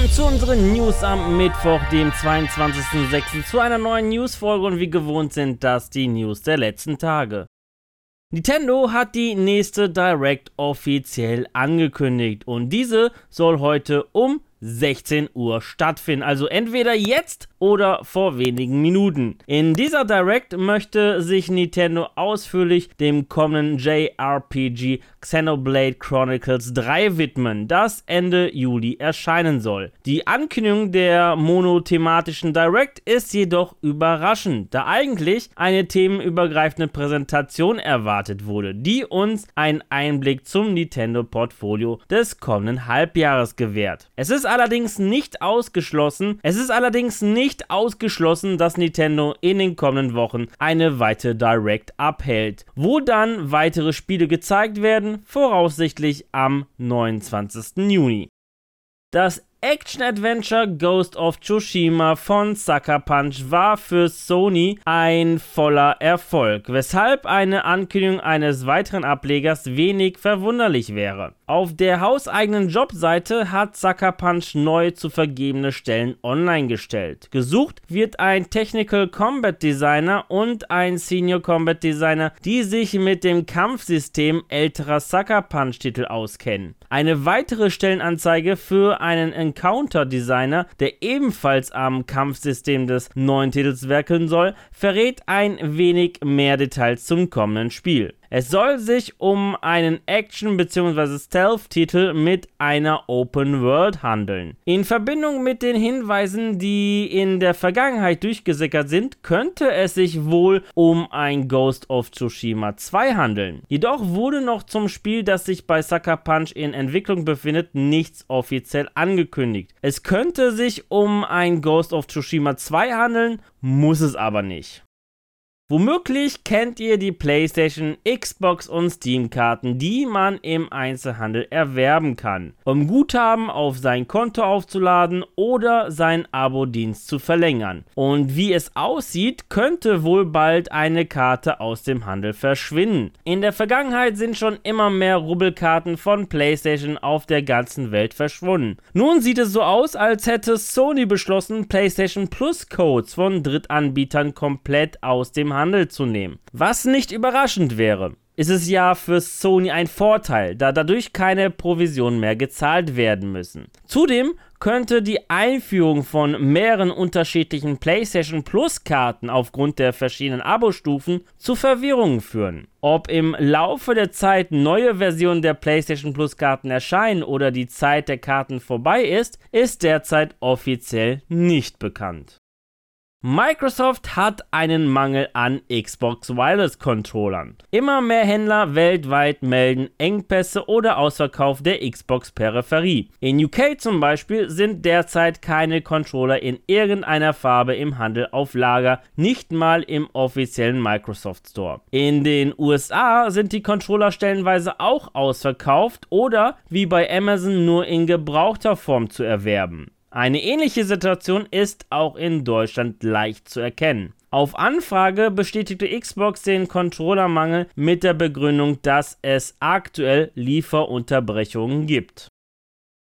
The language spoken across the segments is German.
willkommen zu unseren News am Mittwoch, dem 22.06. zu einer neuen Newsfolge und wie gewohnt sind das die News der letzten Tage. Nintendo hat die nächste Direct offiziell angekündigt und diese soll heute um 16 Uhr stattfinden. Also entweder jetzt oder vor wenigen Minuten. In dieser Direct möchte sich Nintendo ausführlich dem kommenden JRPG Xenoblade Chronicles 3 widmen, das Ende Juli erscheinen soll. Die Ankündigung der monothematischen Direct ist jedoch überraschend, da eigentlich eine themenübergreifende Präsentation erwartet wurde, die uns einen Einblick zum Nintendo-Portfolio des kommenden Halbjahres gewährt. Es ist allerdings nicht ausgeschlossen, es ist allerdings nicht ausgeschlossen, dass Nintendo in den kommenden Wochen eine weitere Direct abhält, wo dann weitere Spiele gezeigt werden, voraussichtlich am 29. Juni. Das Action-Adventure Ghost of Tsushima von Sucker Punch war für Sony ein voller Erfolg, weshalb eine Ankündigung eines weiteren Ablegers wenig verwunderlich wäre. Auf der hauseigenen Jobseite hat Sucker Punch neu zu vergebene Stellen online gestellt. Gesucht wird ein Technical Combat Designer und ein Senior Combat Designer, die sich mit dem Kampfsystem älterer Sucker Punch Titel auskennen. Eine weitere Stellenanzeige für einen Encounter Designer, der ebenfalls am Kampfsystem des neuen Titels werkeln soll, verrät ein wenig mehr Details zum kommenden Spiel. Es soll sich um einen Action- bzw. Stealth-Titel mit einer Open World handeln. In Verbindung mit den Hinweisen, die in der Vergangenheit durchgesickert sind, könnte es sich wohl um ein Ghost of Tsushima 2 handeln. Jedoch wurde noch zum Spiel, das sich bei Sucker Punch in Entwicklung befindet, nichts offiziell angekündigt. Es könnte sich um ein Ghost of Tsushima 2 handeln, muss es aber nicht. Womöglich kennt ihr die PlayStation, Xbox und Steam-Karten, die man im Einzelhandel erwerben kann, um Guthaben auf sein Konto aufzuladen oder seinen Abo-Dienst zu verlängern. Und wie es aussieht, könnte wohl bald eine Karte aus dem Handel verschwinden. In der Vergangenheit sind schon immer mehr Rubbelkarten von PlayStation auf der ganzen Welt verschwunden. Nun sieht es so aus, als hätte Sony beschlossen, PlayStation Plus Codes von Drittanbietern komplett aus dem Handel Handel zu nehmen. Was nicht überraschend wäre, ist es ja für Sony ein Vorteil, da dadurch keine Provisionen mehr gezahlt werden müssen. Zudem könnte die Einführung von mehreren unterschiedlichen PlayStation Plus Karten aufgrund der verschiedenen Abo-Stufen zu Verwirrungen führen. Ob im Laufe der Zeit neue Versionen der PlayStation Plus Karten erscheinen oder die Zeit der Karten vorbei ist, ist derzeit offiziell nicht bekannt. Microsoft hat einen Mangel an Xbox Wireless Controllern. Immer mehr Händler weltweit melden Engpässe oder Ausverkauf der Xbox Peripherie. In UK zum Beispiel sind derzeit keine Controller in irgendeiner Farbe im Handel auf Lager, nicht mal im offiziellen Microsoft Store. In den USA sind die Controller stellenweise auch ausverkauft oder wie bei Amazon nur in gebrauchter Form zu erwerben. Eine ähnliche Situation ist auch in Deutschland leicht zu erkennen. Auf Anfrage bestätigte Xbox den Controllermangel mit der Begründung, dass es aktuell Lieferunterbrechungen gibt.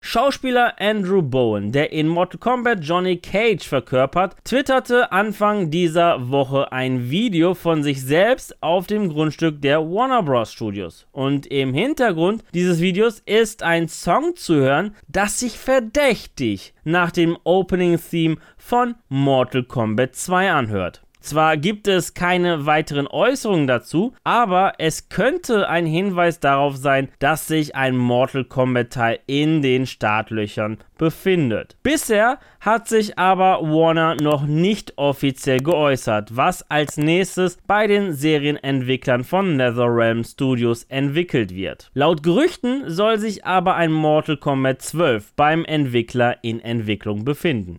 Schauspieler Andrew Bowen, der in Mortal Kombat Johnny Cage verkörpert, twitterte Anfang dieser Woche ein Video von sich selbst auf dem Grundstück der Warner Bros. Studios. Und im Hintergrund dieses Videos ist ein Song zu hören, das sich verdächtig nach dem Opening Theme von Mortal Kombat 2 anhört. Zwar gibt es keine weiteren Äußerungen dazu, aber es könnte ein Hinweis darauf sein, dass sich ein Mortal Kombat Teil in den Startlöchern befindet. Bisher hat sich aber Warner noch nicht offiziell geäußert, was als nächstes bei den Serienentwicklern von NetherRealm Studios entwickelt wird. Laut Gerüchten soll sich aber ein Mortal Kombat 12 beim Entwickler in Entwicklung befinden.